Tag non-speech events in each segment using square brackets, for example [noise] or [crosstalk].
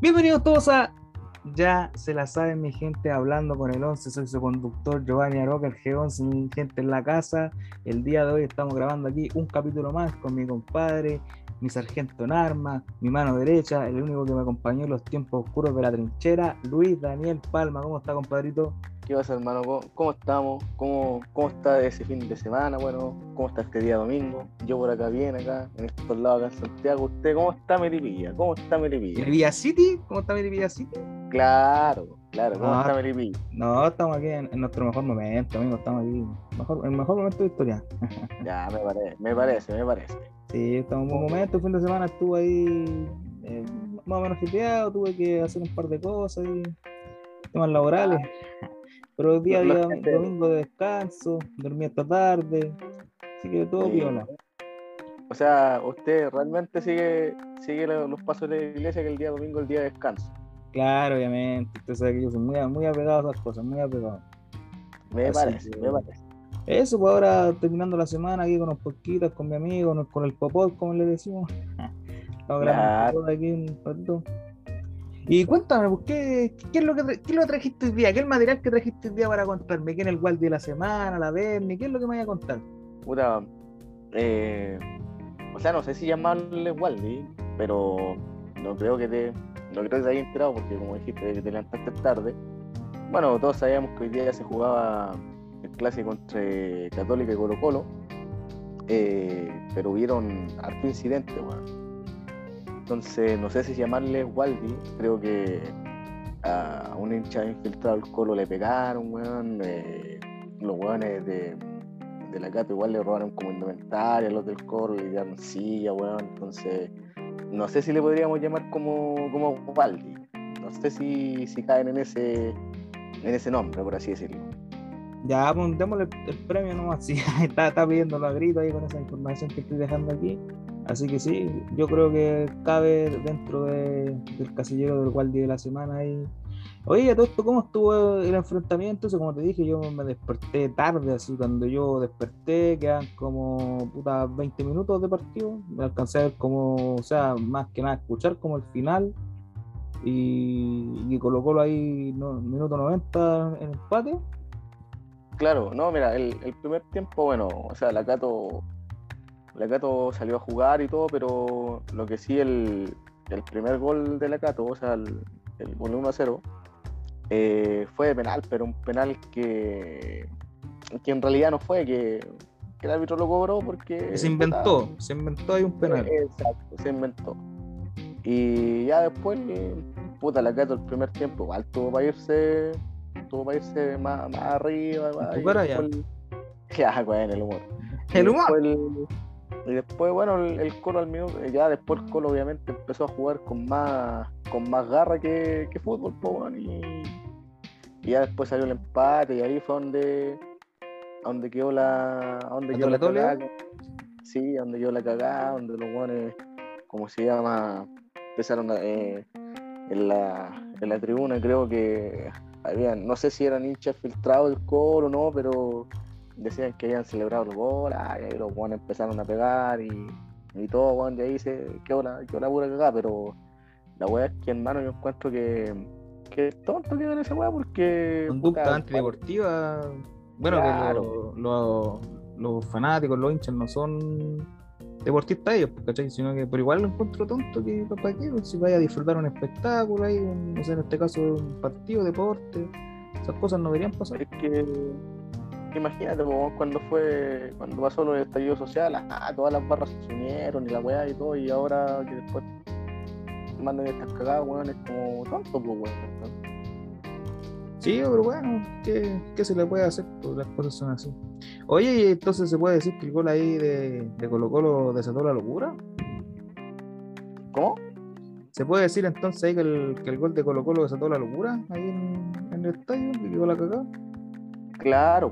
Bienvenidos todos a Ya se la saben mi gente hablando con el 11, soy su conductor Giovanni Aroca, el G11, mi gente en la casa. El día de hoy estamos grabando aquí un capítulo más con mi compadre, mi sargento en armas, mi mano derecha, el único que me acompañó en los tiempos oscuros de la trinchera, Luis Daniel Palma. ¿Cómo está, compadrito? ¿Qué pasa, hermano? ¿Cómo, cómo estamos? ¿Cómo, ¿Cómo está ese fin de semana? Bueno, ¿cómo está este día domingo? Yo por acá bien, acá, en estos lados acá en Santiago. ¿Usted cómo está, Melipilla? ¿Cómo está Melipilla? ¿Melipilla City? ¿Cómo está Melipilla City? Claro, claro, ¿cómo No, está Melipilla? No, estamos aquí en, en nuestro mejor momento, amigo. Estamos aquí. Mejor, el mejor momento de historia. [laughs] Ya, me parece, me parece, me parece. Sí, estamos en un buen momento. El fin de semana estuve ahí eh, más o menos fiteado. Tuve que hacer un par de cosas y temas laborales. Pero el día gente- domingo de descanso, dormí esta tarde. Así que todo Sí. viola. O sea, usted realmente sigue, sigue lo- los pasos de la iglesia que el día domingo es el día de descanso. Claro, obviamente. Usted sabe que yo soy muy, muy apegado a esas cosas, muy apegado. Me Así parece, que- me parece. Eso, pues ahora terminando la semana aquí con unos poquitos, con mi amigo, con el popot, como le decimos. [laughs] Estamos grabando aquí un ratito. Y cuéntame, pues, ¿qué, qué es lo que qué es lo trajiste hoy día? ¿Qué es el material que trajiste hoy día para contarme? ¿Qué es el Waldi de la semana, la Berni? ¿Qué es lo que me vaya a contar? Eh, o sea, no sé si llamarle Waldi, pero no creo que te, no creo que te hayas enterado porque como dijiste que te levantaste tarde. Bueno, todos sabíamos que hoy día se jugaba el clásico entre Católica y Colo Colo, eh, pero hubieron harto incidente, weón. Entonces, no sé si llamarle Waldi, creo que a un hincha infiltrado al Colo le pegaron, weón. eh, los weones de, de la Cato igual le robaron como indumentaria a los del Colo, le dieron silla, weón. Entonces, no sé si le podríamos llamar como, como Waldi. No sé si, si caen en ese, en ese nombre, por así decirlo. Ya, pues el, premio nomás. [laughs] Sí, está, está pidiendo a ahí con esa información que estoy dejando aquí. Así que sí, yo creo que cabe dentro de- del casillero del Waldi de la semana ahí. Oye, todo esto, ¿cómo estuvo el enfrentamiento? Como te dije, yo me desperté tarde, así cuando yo desperté, quedan como puta 20 minutos de partido. Me alcancé a ver como, o sea, más que nada escuchar como el final. Y, y colocó ahí minuto 90 en empate. Claro, no, mira, el, el primer tiempo, bueno, o sea, la Cato, la Cato salió a jugar y todo, pero lo que sí, el, el primer gol de la Cato, o sea, el, el gol 1 a 0, eh, fue de penal, pero un penal que, que en realidad no fue, que, que el árbitro lo cobró porque... Que se inventó, se inventó ahí un penal. Eh, Exacto, se inventó. Y ya después, puta, la Cato el primer tiempo, igual tuvo para irse, tuvo para irse más, más arriba. más, tu y cara ya. bueno, [laughs] el humor. El humor. Y después, bueno, el, el Colo al minuto, eh, ya después el Colo obviamente empezó a jugar con más, con más garra que, que fútbol, po, y, y ya después salió el empate y ahí fue donde, donde quedó la, donde ¿La quedó la cagada. Sí, donde quedó la cagada, donde los guanes, como se llama, empezaron a, eh, en la, en la tribuna creo que habían, no sé si eran hinchas filtrados del Colo o no, pero decían que habían celebrado el gol, ah, y ahí los guanes empezaron a pegar y, y todo, weón, y ahí se quedó la, quedó la pura cagada, pero la weá es que hermano yo encuentro que, que tonto que esa weá porque Conducta puta, antideportiva. Bueno, Claro. que lo- lo- los fanáticos, los hinchas no son deportistas ellos, pues, ¿cachai? Sino que, pero igual lo encuentro tonto que para qué, si vaya a disfrutar un espectáculo ahí, un- no sé, en este caso un partido, deporte, esas cosas no deberían pasar. Es que imagínate po, cuando fue, cuando pasó lo del estallido social, ah, todas las barras se unieron y la weá y todo, y ahora que después mandan estas cagadas, weón, es como tonto, pues weón. Sí, pero bueno, ¿qué, qué se le puede hacer? Pues las cosas son así. Oye, y entonces se puede decir que el gol ahí de, de Colo Colo desató la locura. ¿Cómo? ¿Se puede decir entonces ahí que el, que el gol de Colo Colo desató la locura ahí en, en el estadio? Que quedó la cagada. Claro,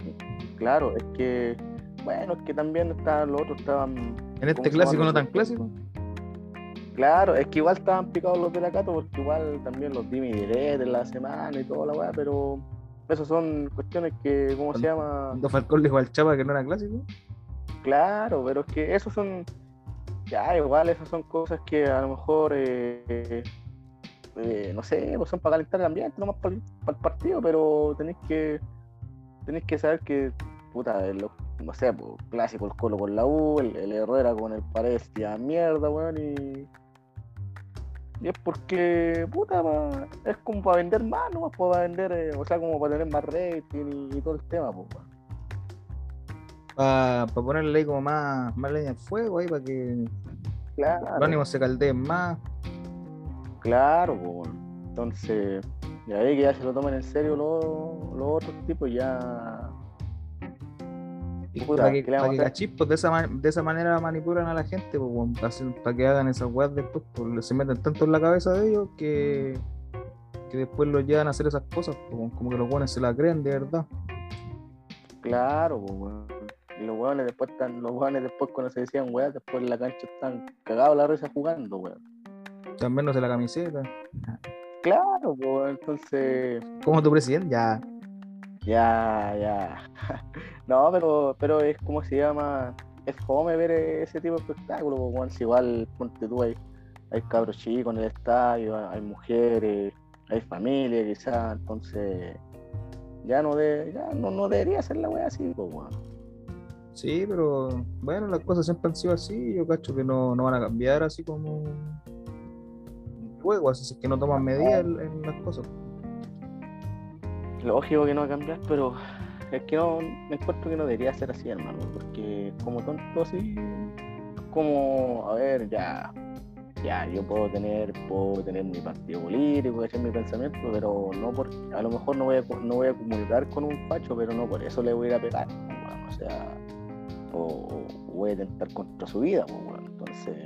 claro, es que, bueno, es que también estaban los otros, estaban, En este ¿Cómo se clásico no tan clásico. claro, es que igual estaban picados los de la Cato, porque igual también los dime y en la semana y toda la weá, pero esas son cuestiones que, ¿cómo se llama? Cuando Falcón le dijo al Chapa que no era clásico. Claro, pero es que esos son, ya igual esas son cosas que a lo mejor eh, eh, no sé, pues son para calentar el ambiente, nomás para, para el partido, pero tenéis que tenéis que saber que, puta, no sé, pues, clásico el Colo con la U, el, Herrera con el Paredes, ya mierda, weón, y. Y es porque, puta, es como para vender más, ¿no? Pues para vender, eh, o sea, como para tener más rating y, todo el tema, pues, Para ponerle ahí como más, más leña al fuego ahí, para que claro. los ánimos se caldeen más. Claro, pues, entonces, y ahí que ya se lo tomen en serio los, los otros tipos, ya para que, para pues de esa, de esa manera manipulan a la gente, pues, para que hagan esas weas después, pues, se meten tanto en la cabeza de ellos que, que después los llevan a hacer esas cosas, pues, como que los buenos se la creen de verdad. Claro, pues, Y los hueones después están, los hueones después cuando se decían weas, después en la cancha están cagados la risa jugando, weón. Están menos de la camiseta. Claro, pues, entonces. Como tu presidente, ya. Ya, ya. [laughs] no, pero, pero es como se llama. Es fome ver ese tipo de espectáculo, pues, igual, ponte tú, hay, hay cabros chicos en el estadio, hay mujeres, hay familia quizás, entonces ya no de, ya no, no debería ser la wea así, pues bueno. Sí, pero bueno, las cosas siempre han sido así, yo cacho que no, no van a cambiar así como luego, así es que no toman medidas en las cosas lógico que no va a cambiar, pero es que no, me encuentro que no debería ser así, hermano, porque como tonto así, como, a ver, ya, ya, yo puedo tener, puedo tener mi partido político, echar mi pensamiento, pero no por, a lo mejor no voy a, no voy a comunicar con un facho, pero no por eso le voy a ir a pegar, o sea, o, voy a tentar contra su vida, entonces,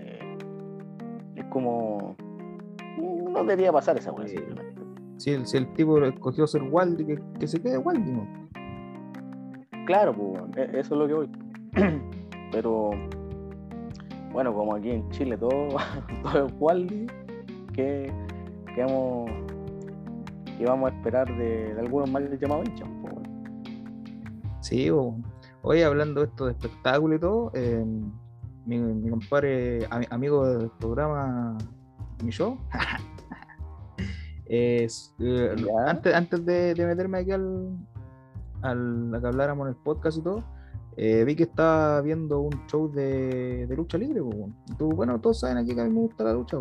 es como, no debería pasar esa simplemente. Si el, si el tipo escogió ser Waldi, que, que se quede Waldi, ¿no? Claro, pues, e, eso es lo que voy. [clears throat] Pero, bueno, como aquí en Chile todo, [laughs] todo es Waldi, que, que, vamos, que vamos a esperar de, algunos más llamados hinchas. Pues, sí, hoy hablando de esto de espectáculo y todo, eh, mi, mi, compadre, amigo del programa Mi Show, [laughs] Es, eh, antes, antes de, meterme aquí al, al, a que habláramos en el podcast y todo, eh, vi que estaba viendo un show de, lucha libre. bueno, todos saben aquí que a mí me gusta la lucha.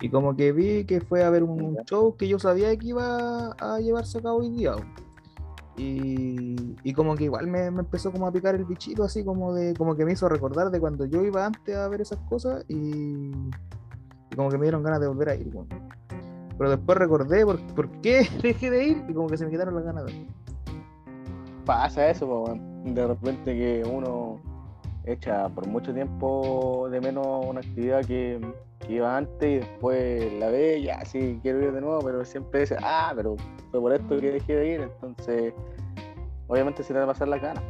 Y como que vi que fue a ver un, show que yo sabía que iba a llevarse a cabo hoy día. Y, como que igual me, empezó como a picar el bichito, así como de como que me hizo recordar de cuando yo iba antes a ver esas cosas y, como que me dieron ganas de volver a ir. Pero después recordé por, por qué [laughs] dejé de ir y como que se me quitaron las ganas. Pasa eso, de repente que uno echa por mucho tiempo de menos una actividad que, iba antes y después la ve ya sí quiero ir de nuevo, pero siempre dice, ah, pero fue por esto que dejé de ir, entonces obviamente se te va a pasar las ganas.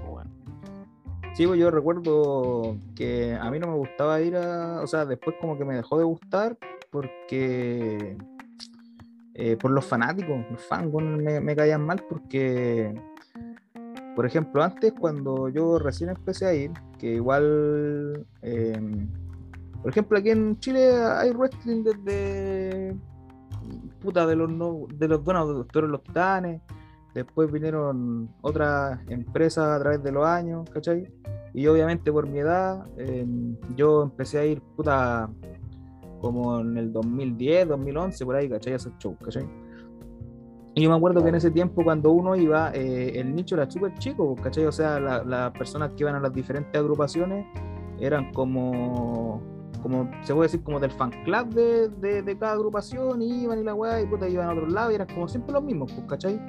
Sí, pues yo recuerdo que a mí no me gustaba ir a, o sea, después como que me dejó de gustar porque eh, por los fanáticos, los fans me, caían mal porque, por ejemplo, antes cuando yo recién empecé a ir, que igual, em, por ejemplo, aquí en Chile hay wrestling desde, puta, de los, no, de los, bueno, de los titanes, después vinieron otras empresas a través de los años, ¿cachai? Y obviamente por mi edad, em, yo empecé a ir, puta, como en el 2010, 2011, por ahí, ¿cachai? Esos shows, ¿cachai? Y yo me acuerdo que en ese tiempo, cuando uno iba, eh, el nicho era súper chico, ¿cachai? O sea, las personas que iban a las diferentes agrupaciones eran como, como se puede decir, como del fan club de, de, cada agrupación, y iban y la weá, y puta, iban a otro lado, y eran como siempre los mismos, pues, ¿cachai?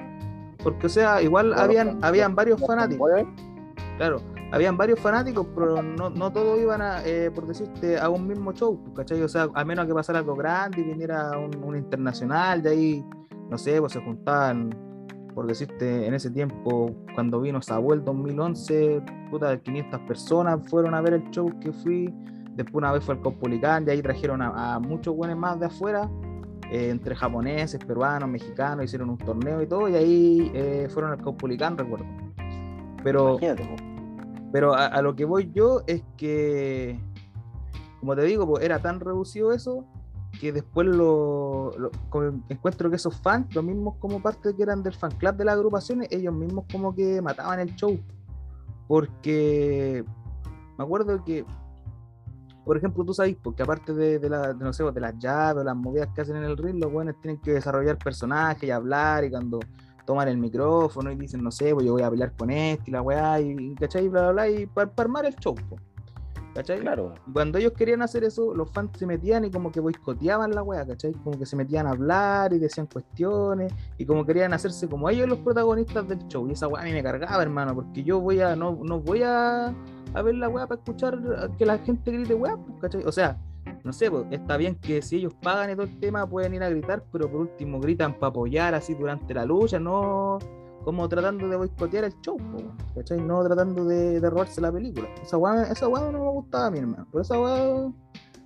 Porque, o sea, igual habían, habían varios fanáticos. Claro, habían varios fanáticos, pero no, no todos iban a, eh, por decirte, a un mismo show, pues, ¿cachai? O sea, a menos que pasara algo grande y viniera un, internacional, de ahí, no sé, pues se juntaban, por decirte, en ese tiempo, cuando vino Sabuel 2011, puta, 500 personas fueron a ver el show que fui. Después una vez fue el Cospolicán, y ahí trajeron a, muchos buenos más de afuera, eh, entre japoneses, peruanos, mexicanos, hicieron un torneo y todo, y ahí eh, fueron al Cospolicán, recuerdo. Pero... Pero a, lo que voy yo es que, como te digo, pues, era tan reducido eso que después lo, lo- encuentro que esos fans, los mismos como parte que eran del fan club de las agrupaciones, ellos mismos como que mataban el show. Porque me acuerdo que, por ejemplo, tú sabes, porque aparte de, de, la- de, no sé, de las llaves las movidas que hacen en el ring, los buenos tienen que desarrollar personajes y hablar y cuando toman el micrófono y dicen, no sé, pues yo voy a pelear con este y la weá, y, y, ¿cachai? Bla, bla, bla, y para armar el show, ¿cachai? Claro. Cuando ellos querían hacer eso, los fans se metían y como que boicoteaban la weá, ¿cachai? Como que se metían a hablar y decían cuestiones y como querían hacerse como ellos los protagonistas del show. Y esa weá a mí me cargaba, hermano, porque yo voy a, no, no voy a, a ver la weá para escuchar que la gente grite weá, pues, ¿cachai? O sea, no sé, pues, está bien que si ellos pagan y todo el tema pueden ir a gritar, pero por último gritan para apoyar así durante la lucha, no como tratando de boicotear el show, ¿cachai? No tratando de, de robarse la película. Esa weá, esa weá no me gustaba a mi hermano. Por esa weá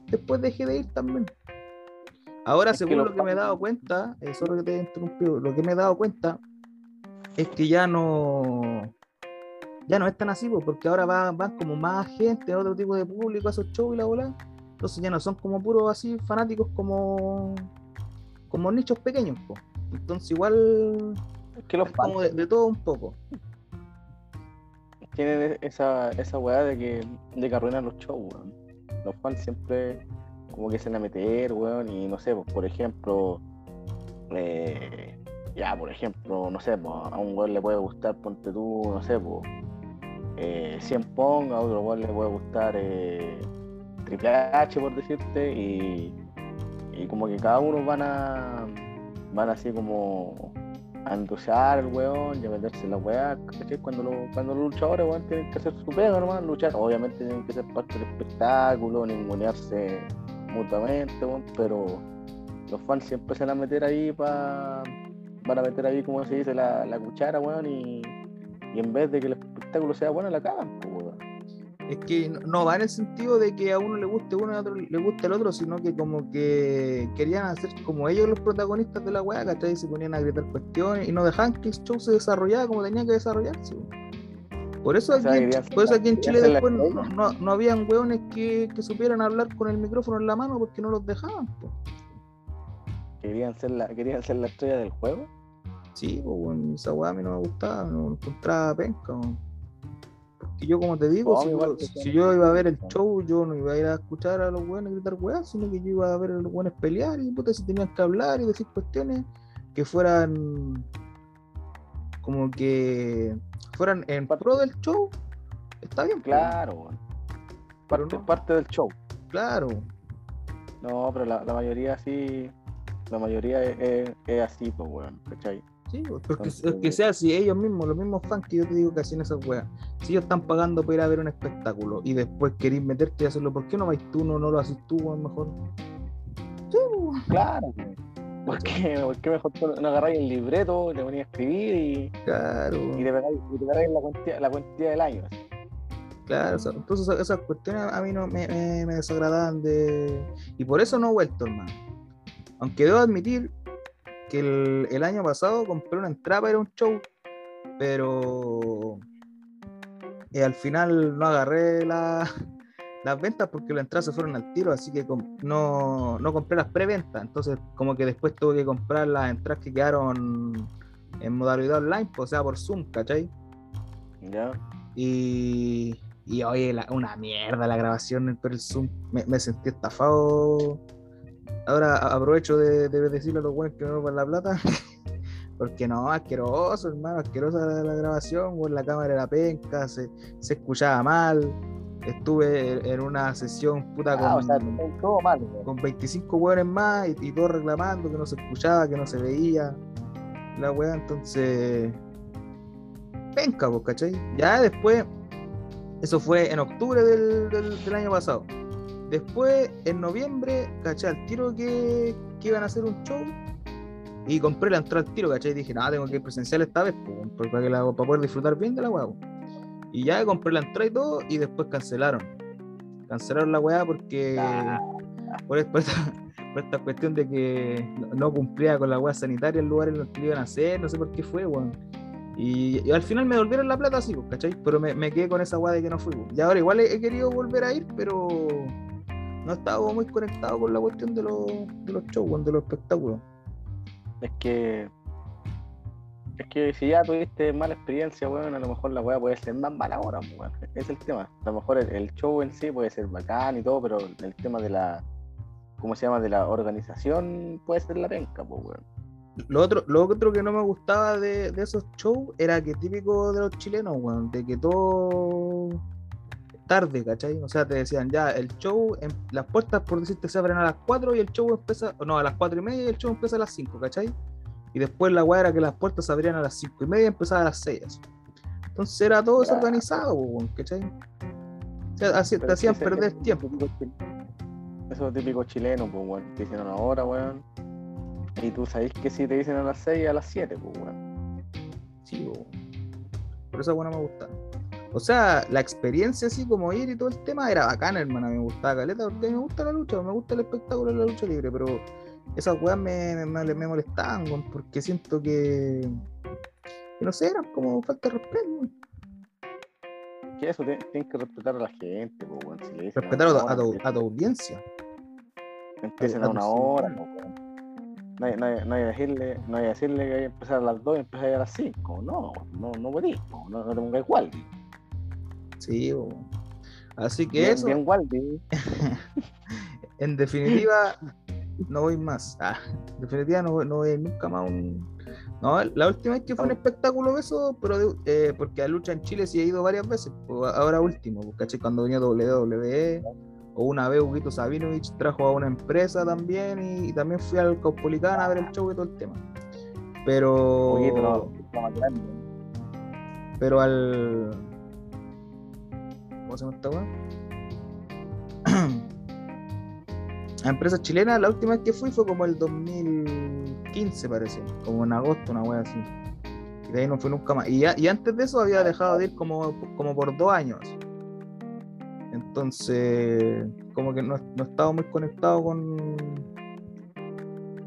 después dejé de ir también. Ahora, Es según lo que me he dado cuenta, eh, solo que te he interrumpido, lo que me he dado cuenta es que ya no ya no es tan así, po, porque ahora van, van como más gente, otro tipo de público a esos shows y la bola. Entonces ya no son como puros así fanáticos como como nichos pequeños, po. Entonces igual que los como de, de todo un poco. tienen esa, esa weá de que, de que arruinan los shows, weón. Los fans siempre como que se van a meter, weón, y no sé, pues, por ejemplo, eh, ya, por ejemplo, no sé, pues, a un weón le puede gustar, ponte tú, no sé, pues, eh, 100 Pong, a otro weón le puede gustar eh, Triple H, por decirte, y, y como que cada uno van a, van así como a endulzar al weón y a meterse la weá. Cuando, lo- cuando los luchadores weón, tienen que hacer su pega, hermano, luchar. Obviamente tienen que ser parte del espectáculo, ningunearse mutuamente, weón, pero los fans siempre se van a meter ahí para van a meter ahí, como se dice, la, la cuchara, weón, y, y en vez de que el espectáculo sea bueno, la cagan, pues, weón. Es que no- va en el sentido de que a uno le guste uno y a otro le guste el otro, sino que como que querían hacer como ellos los protagonistas de la weá, ¿cachai? Se ponían a gritar cuestiones y no dejaban que el show se desarrollara como tenía que desarrollarse. Por eso, O aquí, sea, en, por eso aquí en Chile después no, no, no habían weones que, que supieran hablar con el micrófono en la mano porque no los dejaban. po. Querían ser la, querían ser la estrella del juego. Sí, pues bueno, esa weá a mí no me gustaba, no lo encontraba penca. Yo, como te digo, si, igual yo, si iba a ver el show, yo no iba a ir a escuchar a los buenos gritar weá, sino que yo iba a ver a los buenos pelear y puta, si tenían que hablar y decir cuestiones que fueran como que fueran en pro del show, está bien, Claro. Pero Parte, no. parte del show. claro. No, pero la, la mayoría sí, la mayoría es, es- es así, pues, weón, ¿cachai? Sí, pues, porque es Entonces- que sea si ellos mismos, los mismos fans que yo te digo que hacen esas weas, si ellos están pagando para ir a ver un espectáculo y después queréis meterte y hacerlo, ¿por qué no vais tú, no, no lo haces tú, weón, mejor? Sí, pues, Claro. ¿Por qué, por qué mejor no agarráis el libreto, le ponías a escribir y, claro, y te pegáis, y te pegáis la, cuantía, la cuantía del año? así? claro. entonces esas- esas cuestiones a mí no me, me, me desagradaban de... Y por eso no he vuelto, hermano. Aunque debo admitir que el, el año pasado compré una entrada para un show, pero eh, al final no agarré la- [laughs] las ventas porque las entradas se fueron al tiro, así que no, no compré las preventas. Entonces, como que después tuve que comprar las entradas que quedaron en modalidad online, pues, o sea, por Zoom, ¿cachai? ¿Ya? Y, y oye, la- una mierda la grabación por el Zoom. Me, me sentí estafado. Ahora aprovecho de, de decirle a los buenos que no van la plata. [laughs] Porque no, asqueroso, hermano, asquerosa la, la grabación, weón, la cámara era penca, se, se escuchaba mal. Estuve en una sesión puta Ah, o sea, con, todo mal, weón. con 25 hueones más y, y todos reclamando que no se escuchaba, que no se veía. La weá, entonces. Penca, pues, ¿cachai? Ya después, eso fue en octubre del, del- del año pasado. Después, en noviembre, ¿cachai? Al tiro que, que iban a hacer un show. Y compré la entrada al tiro, ¿cachai? Dije, nada, tengo que ir presencial esta vez, pues, para, que la- para poder disfrutar bien de la weá. Y ya compré la entrada y todo, y después cancelaron. Cancelaron la weá porque Ah. por, es- por esta, [laughs] por esta cuestión de que no- cumplía con la weá sanitaria el lugar en los que iban a hacer, no sé por qué fue, weón. Y, y al final me devolvieron la plata, sí, pues, ¿cachai? Pero me, me quedé con esa weá de que no fui. Y ahora igual he, he querido volver a ir, pero no estaba muy conectado con la cuestión de los, de los shows, de los espectáculos. Es que. Es que si ya tuviste mala experiencia, weón, a lo mejor la weá puede ser más mala ahora, weón. Es el tema. A lo mejor el, el, show en sí puede ser bacán y todo, pero el tema de la. ¿Cómo se llama? De la organización puede ser la penca, pues, weón. Lo otro, lo otro que no me gustaba de, de esos shows era que típico de los chilenos, weón, de que todo tarde, ¿cachai? O sea, te decían ya, el show, en, las puertas, por decirte, se abren a las 4 y el show empieza, no, a las 4 y media y el show empieza a las 5, ¿cachai? Y después la weá era que las puertas se abrían a las 5 y media y empezaba a las 6. Entonces era todo desorganizado, ¿cachai? O sea, así, te hacían perder tiempo. Eso es típico chileno, pues, weón. Te dicen una hora, weón. Y tú sabés que si te dicen a las 6 a las 7, pues, weón. Sí, weón. Por eso, bueno, me gusta. O sea, la experiencia así como ir y todo el tema era bacana, hermana. Me gustaba caleta porque me gusta la lucha, me gusta el espectáculo de la lucha libre, pero esas weas me, me, me molestaban, porque siento que, que, no sé, eran como falta de respeto. Que eso tienes que respetar a la gente, pues, bueno, si le dicen respetar a, a, tu, a, tu, audiencia. Empiecen a, una hora, no, no, hay, no, hay, no hay decirle, no hay decirle que hay que empezar a las 2 y empezar a las 5. No, no, no podís, no, no te pongas igual. Sí, bo. así que bien, eso. Bien Waldi. [laughs] en definitiva, no voy más. Ah, en definitiva, no, no voy nunca más un. No, la última vez que fue un espectáculo de eso, pero de, eh, porque a lucha en Chile sí he ido varias veces, pues ahora último, ¿cachai? Cuando venía WWE, o una vez Huguito Sabinovich trajo a una empresa también, y, y también fui al Caupolicán a ver el show y todo el tema. Pero. Huguito, no, no, pero al. ¿Cómo se llama esta weá? [clears throat] a empresas chilenas, la última vez que fui fue como el 2015, parece, como en agosto, una wea así. Y de ahí no fui nunca más. Y, ya, y antes de eso había dejado de ir como, como por dos años. Entonces, como que no, no estaba muy conectado con,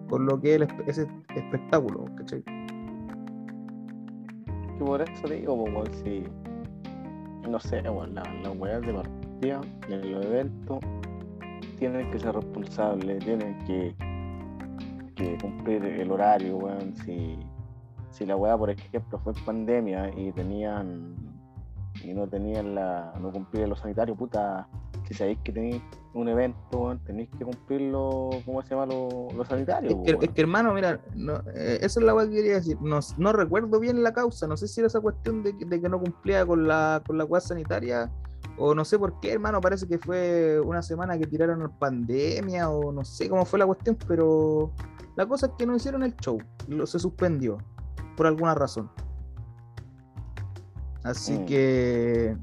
con lo que es ese espectáculo, ¿cachai? Que por eso digo, como si, no sé, bueno, las la weas de partida en los eventos tienen que ser responsables, tienen que, cumplir el horario, weón. Si, si la weá, por ejemplo, fue pandemia y tenían y no tenían la, no cumplían los sanitarios, puta, si sabéis que tenéis un evento, tenéis que cumplirlo, ¿cómo se llama? Los lo sanitarios. Es que, es que, hermano, mira, no, eh, eso es la que quería decir. No, no, recuerdo bien la causa, no sé si era esa cuestión de, de que no cumplía con la, con la sanitaria o no sé por qué, hermano, parece que fue una semana que tiraron pandemia o no sé cómo fue la cuestión, pero la cosa es que no hicieron el show, lo, se suspendió por alguna razón. Así mm. que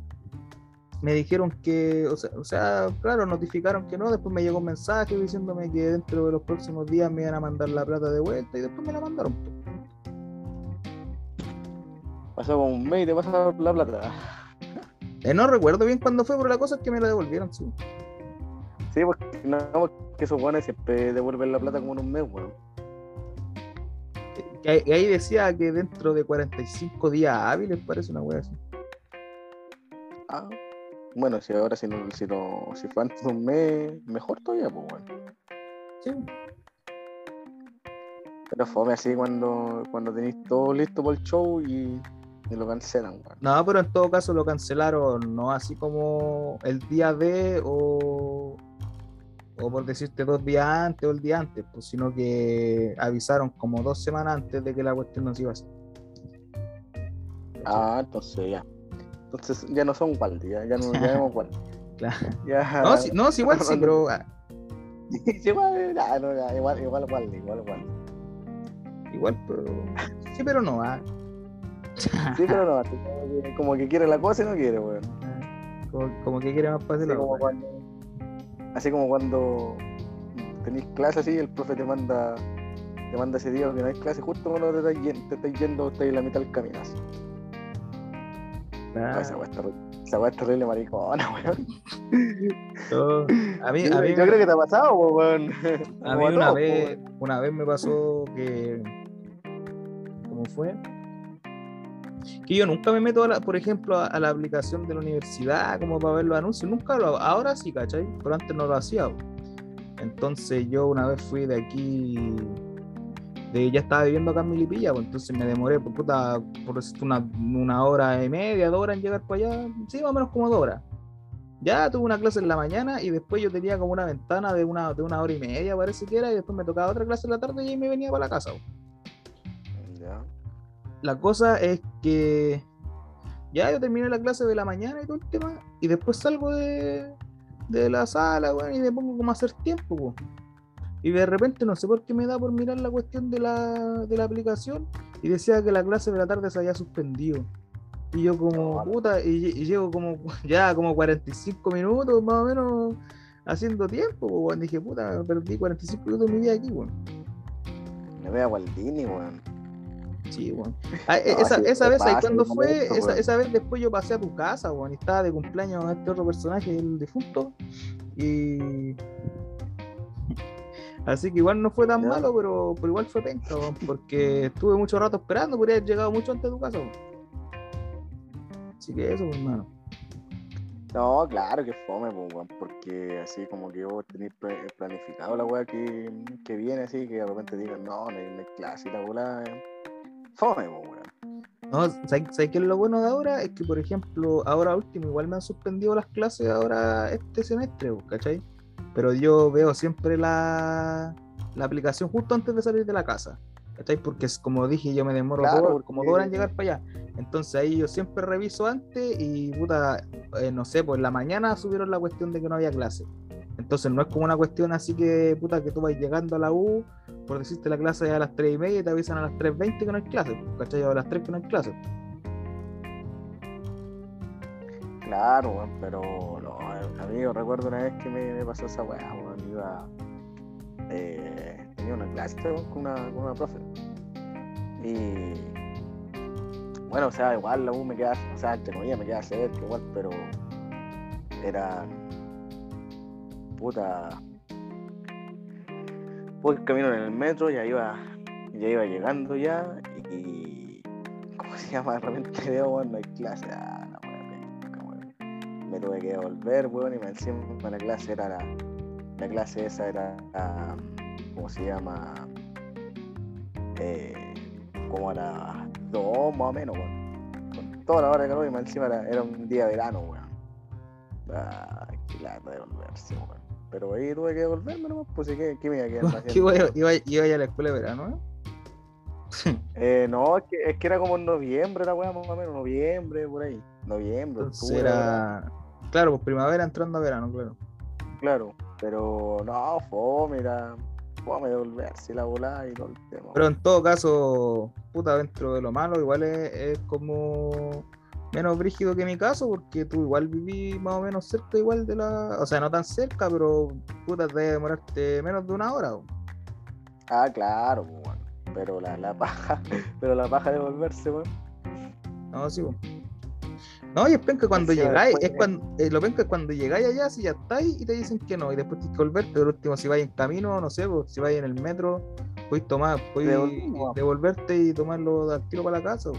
me dijeron que, o sea, o sea, claro, notificaron que no, después me llegó un mensaje diciéndome que dentro de los próximos días me iban a mandar la plata de vuelta y después me la mandaron. Pasó como un mes y te pasaron la plata. Eh, no recuerdo bien cuándo fue, pero la cosa es que me la devolvieron, sí. Sí, porque no, porque esos buenos siempre devuelven la plata como en un mes, weón. Que, que ahí decía que dentro de 45 días hábiles parece una wea así. Ah, bueno, si ahora si, no, si, no, si fue antes de un mes, mejor todavía, pues bueno. Sí. Pero fome así cuando, cuando tenéis todo listo para el show y y lo cancelan, weón. No, pero en todo caso lo cancelaron, no así como el día de o, o por decirte dos días antes o el día antes, pues, sino que avisaron como dos semanas antes de que la cuestión no se iba a hacer. Ah, entonces ya. Entonces ya no son Waldi, ya, ya no ya [laughs] Waldi. claro. Ya. No, sí, no, sí, [laughs] [laughs] igual sí, pero. igual, no, igual, igual Waldi, igual Waldi. Igual, pero. Sí, pero no, ah. Sí, pero no, como que quiere la cosa y no quiere, weón. Como, como, que quiere más fácil. Así, como cuando, así como cuando tenéis clase así, el profe te manda te manda ese día que no hay clase, justo cuando te estás yendo, te estás yendo, estás en la mitad del camino. Así. Ah. esa weá es terrible maricona, [laughs] weón. Yo, a mí, yo, a mí yo creo que te ha pasado, weón. [laughs] A mí una vez, una vez me pasó que. ¿Cómo fue? Que yo nunca me meto, a la- por ejemplo, a, a la aplicación de la universidad como para ver los anuncios. Nunca lo hago. Ahora sí, ¿cachai? Pero antes no lo hacía. Entonces yo una vez fui de aquí, de, ya estaba viviendo acá en Milipilla, pues entonces me demoré, por puta, por una, una hora y media, dos horas en llegar para allá. Sí, más o menos como dos horas. Ya tuve una clase en la mañana y después yo tenía como una ventana de una, de una hora y media, parece que era, y después me tocaba otra clase en la tarde y ahí me venía para la casa. po. Ya. La cosa es que ya yo terminé la clase de la mañana y todo el tema, y después salgo de, de la sala, weón, y me pongo como a hacer tiempo, po. Y de repente no sé por qué me da por mirar la cuestión de la, de la aplicación y decía que la clase de la tarde se había suspendido. Y yo como, No. puta, y, y llevo como [laughs] ya como 45 minutos más o menos haciendo tiempo, po, weón. Dije, puta, perdí 45 minutos de mi vida aquí, weón. Me veo a Gualdini, weón. Sí, weón. [laughs] Ah, e- No, esa, esa vez, ¿sabes pasa, cuándo un fue? momento, esa, esa vez después yo pasé a tu casa, weón, y estaba de cumpleaños este otro personaje, el difunto. Y. Así que igual no fue tan malo, pero, pero igual fue penca, porque estuve mucho rato esperando, podría haber llegado mucho antes de tu casa. Así que eso, pues, hermano. No, claro que fome, pues, porque así como que vos tenés pla- planificado la weá que, que viene, así que de repente digan, no, no hay, no hay clase y la bola. Fome, pues, weón. No, ¿sabes, sabes qué es lo bueno de ahora? Es que, por ejemplo, ahora último, igual me han suspendido las clases ahora este semestre, pues, ¿cachai? Pero yo veo siempre la, la aplicación justo antes de salir de la casa, ¿cachai? Porque es como dije, yo me demoro Claro, como dos horas en llegar para allá. Entonces ahí yo siempre reviso antes y, puta, eh, no sé, pues en la mañana subieron la cuestión de que no había clase. Entonces no es como una cuestión así que, puta, que tú vas llegando a la U, por decirte la clase es a las 3 y media y te avisan a las 3.20 que no hay clase, ¿cachai? O a las 3 que no hay clase. Claro, pero no, amigo, recuerdo una vez que me, pasó esa weá, weón, iba. eh, tenía una clase con una, con una profe. Y. Bueno, o sea, igual la U me queda, o sea, entre comillas me queda cerca igual, pero. Era. Puta. Voy camino en el metro, ya iba. Ya iba llegando ya y. ¿Cómo se llama? De repente [laughs] veo, weón, no hay clase. Ah, me tuve que devolver, weón, y me encima la clase era la, la clase esa era la- ¿cómo se llama? Eh, como a las dos más o menos, weón. Con toda la hora de calor y más encima era, era un día de verano, weón. Ah, qué lata de devolverse, weón. Pero ahí tuve que devolverme nomás, pues ¿qué, qué me iba a quedar más [laughs] ¿Qué iba, iba, iba a la escuela de verano, ¿eh? [laughs] Eh, no, es que, es que era como en noviembre la weá, más o menos, noviembre, por ahí. Noviembre, octubre, era. Claro, pues primavera entrando a verano, claro. Claro, pero no, fome, era fome devolverse la volada y todo el tema. Pero en todo caso, puta, dentro de lo malo, igual es, es como menos brígido que mi caso, porque tú igual viví más o menos cerca igual de la. O sea, no tan cerca, pero puta, te debe demorarte menos de una hora. po. Ah, claro, pues, bueno. Pero la, la paja, [laughs] pero la paja de devolverse, weón. No, sí, po. No, y es penca cuando llegáis, es cuando, eh, lo penca es cuando llegáis allá, si ya estáis y te dicen que no, y después tienes que volverte, por último, si vais en camino, no sé, pues, si vais en el metro, podéis tomar, podéis Devolvimos. devolverte y tomarlo al tiro para la casa, po.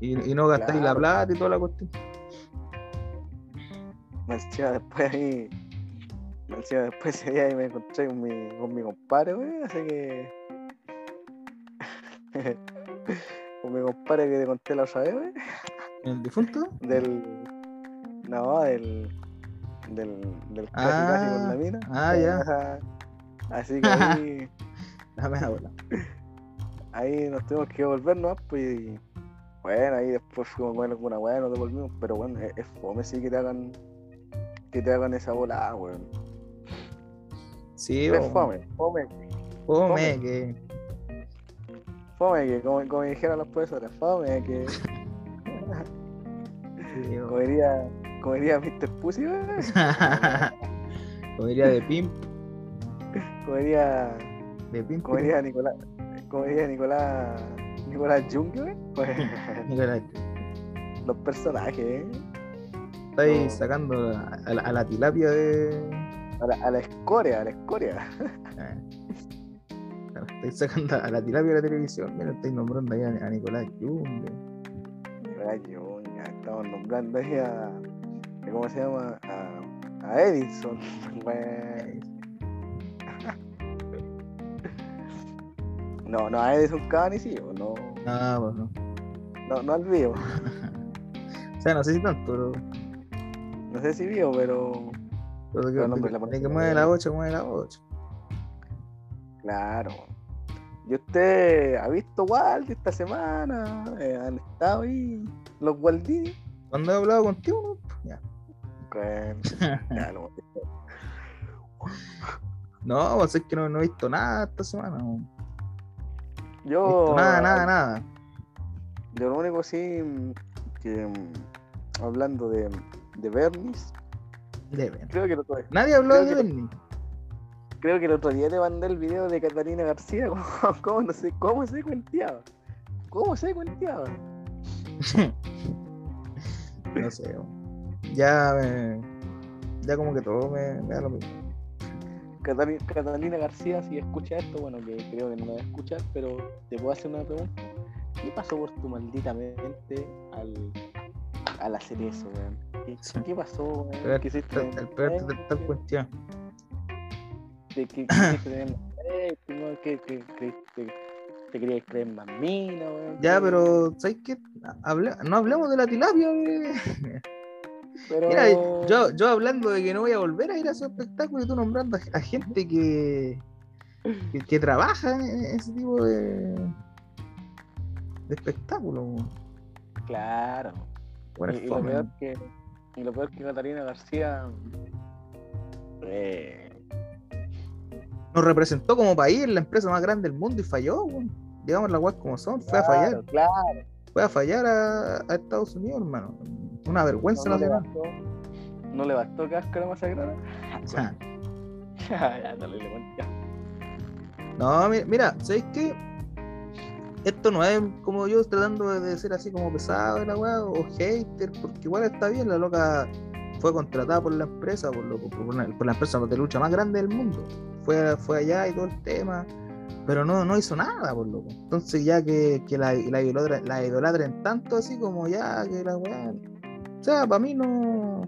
y, y no gastáis la Claro. plata y toda la cuestión. Encima después ahí. Encima después ese día ahí me encontré con mi, con mi compadre, weón. Así que. [laughs] con mi compadre que te conté la otra vez, weón. ¿El difunto? Del. No, del. Del. Del Ah, con la mina. ah, ya. Así que [laughs] ahí. Dame la bola. ahí nos tuvimos que volver, ¿no? Pues y, bueno, ahí después fuimos comer alguna weá, nos devolvimos, pero bueno, es, es fome sí que te hagan que te hagan esa volada, weón. Sí, Es fome, fome, Fome, fome. que. fome que como, como dijeron los profesores, fome que. [laughs] como diría, como diría Mr. Pussy, [laughs] Como diría de Pimp, como diría, de Pimp. como diría Nicolás, como diría Nicolás, Nicolás Jungle, pues, [laughs] Nicolás, los personajes, ¿eh? estáis No. sacando a, a la, a la tilapia de. a, la, a la escoria, a la escoria. Ah. Estáis sacando a la tilapia de la televisión. Mira, estáis nombrando ahí a, Nicolás Junge. Gallo, ya estamos nombrando ahí a. ¿Cómo se llama? A, a Edison. [laughs] No, no a Edison Cavani sí, o no. Ah, bueno. No, no al vivo. [laughs] o sea, no sé si tanto, pero. No sé si vio, pero. Pero que, Pero no, pues la que mueve la 8, mueve la 8. Claro. ¿Y usted ha visto Waldi esta semana? Eh, ¿Han estado ahí los Waldini? Cuando he hablado contigo, no? Ya. Bueno, [laughs] ya no. No, pues es que no, no he visto nada esta semana. No, No he Yo. visto nada, nada, nada. Yo lo único sí que hablando de, de Bernis, Deben. creo que otro Nadie habló Creo de Bernie. Creo que el otro día te mandé el video de Catalina García, cómo, cómo no sé, cómo se cuenteaba. ¿Cómo se cuenteaba? no sé. Ya me. Ya como que todo me, me da lo mismo. Catalina, Catalina García, si escucha esto, bueno, que creo que no lo va a escuchar, pero te puedo hacer una pregunta. ¿Qué pasó por tu maldita mente al, al hacer eso, weón? ¿Qué, Sí. qué pasó, El weón? ¿Quisiste peor- el peor de tal cuestión. ¿Te, que, qué, creíste- te querías creer más mina, weón? Ya, ¿Qué- pero ¿sabes qué? No hablemos de la tilapia. pero- Mira, yo, yo hablando de que no voy a volver a ir a esos espectáculos y tú nombrando a, gente que, que, que trabaja en ese tipo de, de espectáculos. Claro. Bueno, y, lo peor que, y lo peor que Catalina García... Eh, Nos representó como país la empresa más grande del mundo y falló. bo. Digamos las weas como son, fue a fallar. claro. Fue a fallar a, a Estados Unidos, hermano. Una vergüenza No, no le nacional. bastó, no le bastó cáscara masacrada. [laughs] Ah. ya, dale, le. No, mi- mira, ¿sabéis qué? Esto no es como yo tratando de- de ser así como pesado de la weá o hater, porque igual está bien, la loca fue contratada por la empresa, por, lo- por una- por la empresa de lucha más grande del mundo. Fue, fue allá y todo el tema, pero no, no hizo nada, por loco. Entonces ya que, que la, la, idolatren, la idolatren tanto así como ya que la weá. O sea, para mí no.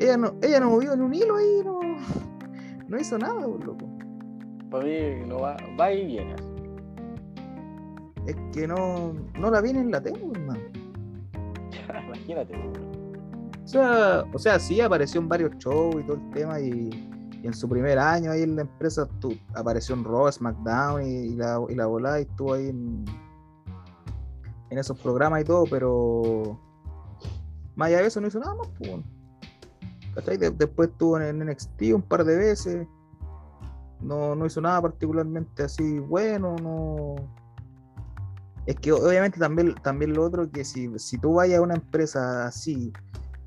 Ella no, ella no movió ni un hilo ahí, no, [laughs] no hizo nada, por loco. Para mí no va, va y viene. Es que no, no la viene en la tele, hermano. [laughs] Imagínate. O sea, o sea, sí apareció en varios shows y todo el tema y, en su primer año ahí en la empresa tu- apareció en Raw, SmackDown y, la, y la volada y estuvo ahí en, esos programas y todo, pero más allá de eso no hizo nada más, pues. después estuvo en, en NXT un par de veces. No, no hizo nada particularmente así bueno, no. Es que obviamente también, también lo otro que si, si tú vayas a una empresa así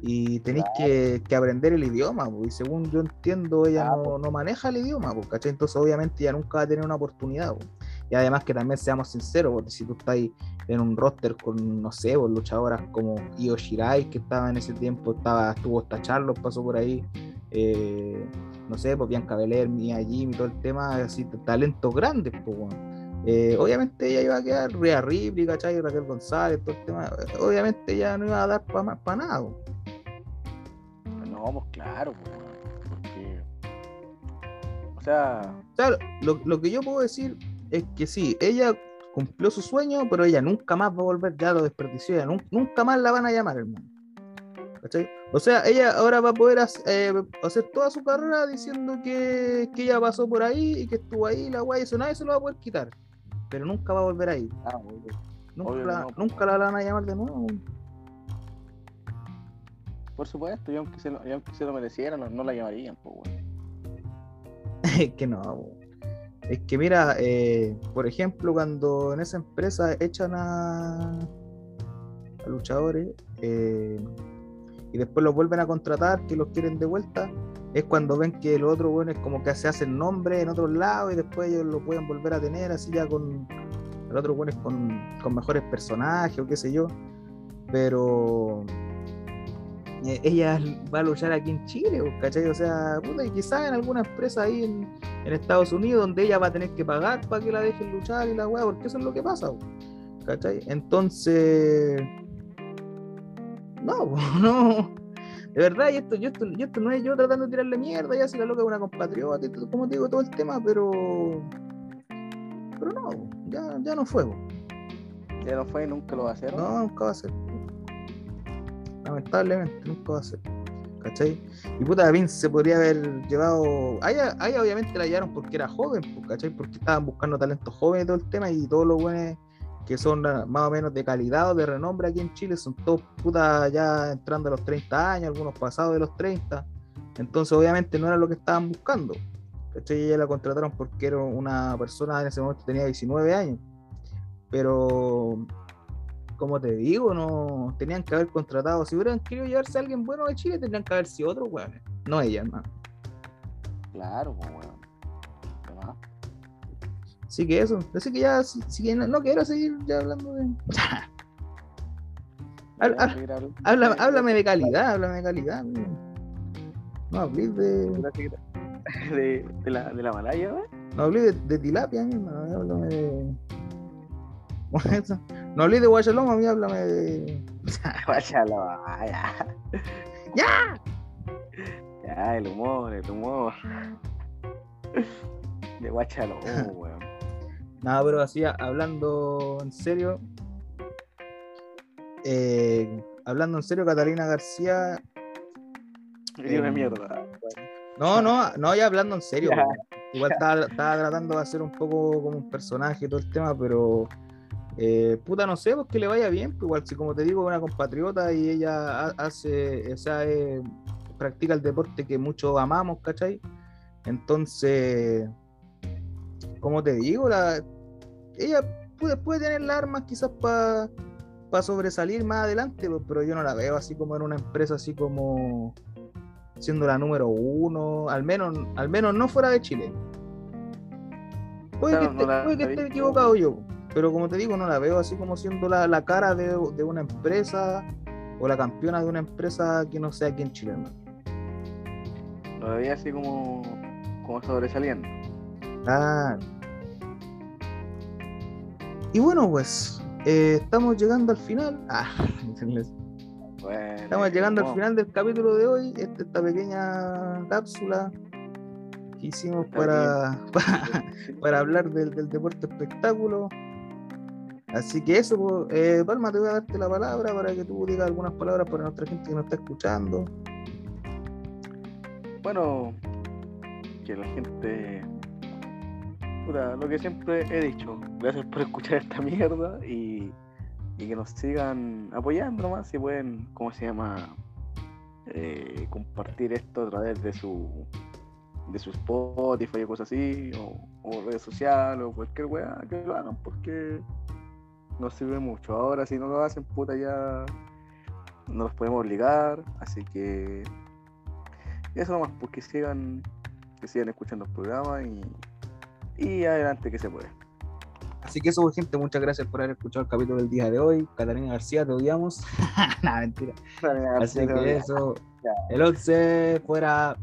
y tenéis que, que aprender el idioma, y según yo entiendo, ella no, no maneja el idioma, ¿cachai? Entonces obviamente ella nunca va a tener una oportunidad. Y además que también seamos sinceros, porque si tú estás en un roster con, no sé, luchadoras como Io Shirai, que estaba en ese tiempo, estaba, estuvo hasta Charlos, pasó por ahí, eh, no sé, pues Bianca Belair, Mia Jim y todo el tema, así, talentos grandes, pues. Eh, obviamente ella iba a quedar Rhea Ripley, ¿cachai? Raquel González, todo el tema. eh, Obviamente ella no iba a dar para nada. po. No, pues claro, pues, porque. O sea, O sea, lo, lo que yo puedo decir es que sí, ella cumplió su sueño, pero ella nunca más va a volver, ya lo desperdició, ella nun- nunca más la van a llamar, hermano. ¿Cachai? O sea, ella ahora va a poder eh, hacer toda su carrera diciendo que, que ella pasó por ahí y que estuvo ahí, la guay, eso nadie se lo va a poder quitar. Pero nunca va a volver ahí. ah. Nunca, la, no, nunca la van a llamar de nuevo. Por supuesto, y aunque se lo, aunque se lo mereciera, no, no la llamarían, pues. Es que no. Es que mira, eh, por ejemplo, cuando en esa empresa echan a, luchadores eh, y después los vuelven a contratar, que los quieren de vuelta, es cuando ven que los otros buenos como que se hacen nombre en otros lados y después ellos lo pueden volver a tener así ya con el otro buenos con, con mejores personajes o qué sé yo. Pero eh, ella va a luchar aquí en Chile, pues, ¿cachai? O sea, puta, y quizás en alguna empresa ahí en, en Estados Unidos donde ella va a tener que pagar para que la dejen luchar y la weá, porque eso es lo que pasa. po. ¿Cachai? Entonces. No, [laughs] no. De verdad, y esto, yo, esto, yo esto no es yo tratando de tirarle mierda, ya si la loca es una compatriota, y todo, como te digo, todo el tema, pero. Pero no, ya, ya no fue. Ya no fue y nunca lo va a hacer. No, nunca va a ser. Lamentablemente, nunca va a ser. ¿Cachai? Y puta, Vince se podría haber llevado. Ahí, obviamente la llevaron porque era joven, pues, ¿cachai? Porque estaban buscando talentos jóvenes y todo el tema y todos los buenos que son ah, más o menos de calidad o de renombre aquí en Chile son todos puta ya entrando a los 30 años, algunos pasados de los 30. Entonces, obviamente, no era lo que estaban buscando. ¿Cachai? Ella la contrataron porque era una persona en ese momento tenía 19 años. Pero, como te digo, no tenían que haber contratado. Si hubieran querido llevarse a alguien bueno de Chile, tendrían que haber sido otros weones. No ella, hermano. Claro, pues, weón. ¿Qué más? Así que eso. Así que ya, si, no, no quiero seguir ya hablando de. [laughs] Háblame, háblame de calidad, háblame de calidad. amigo. No hablé de. [laughs] de, de la, de la Malaya, weón. No hablé de, de tilapia, mismo, háblame de. No hablé de guachaloma, a mí háblame de. [laughs] Vaya la vaya. ¡Ya! Ya, el humor, el humor. De guachalo, [laughs] weón. Nada, pero así hablando en serio. eh, hablando en serio, Catalina García. Eres una Em, mierda. No, no, no, ya hablando en serio. Ya. Igual estaba, estaba tratando de hacer un poco como un personaje y todo el tema, pero eh, puta, no sé, pues que le vaya bien. Pues igual, si como te digo, es una compatriota y ella ha- hace, o sea, eh, practica el deporte que muchos amamos, ¿cachai? Entonces, como te digo, la, ella puede, puede tener las armas quizás para sobresalir más adelante, pues, pero yo no la veo así como en una empresa así como siendo la número uno, al menos, al menos no fuera de Chile. Puede Claro, que, esté, puede que equivocado yo, pero como te digo, no la veo así como siendo la, la cara de, de una empresa o la campeona de una empresa que no sea aquí en Chile. hermano. Lo veía así como, como sobresaliendo. Ah. Y bueno, pues eh, estamos llegando al final. [laughs] Ah, Bueno, estamos llegando al final del capítulo de hoy. Este- esta pequeña cápsula que hicimos para, para, [laughs] para hablar del, del deporte espectáculo. Así que eso, pues, eh, Palma, te voy a darte la palabra para que tú digas algunas palabras para nuestra gente que nos está escuchando. Bueno, que la gente. Puta, lo que siempre he dicho, gracias por escuchar esta mierda y, y que nos sigan apoyando nomás, si pueden, ¿cómo se llama? Eh, compartir esto a través de su de su Spotify o cosas así, o, o redes sociales, o cualquier weá, que lo hagan porque nos sirve mucho. Ahora si no lo hacen, puta ya no los podemos obligar, así que eso nomás, pues que sigan, que sigan escuchando el programa y, y adelante que se puede. Así que eso, pues, gente, muchas gracias por haber escuchado el capítulo del día de hoy. Catalina García, te odiamos. Nada, [laughs] mentira. Así que eso, el 11 fuera.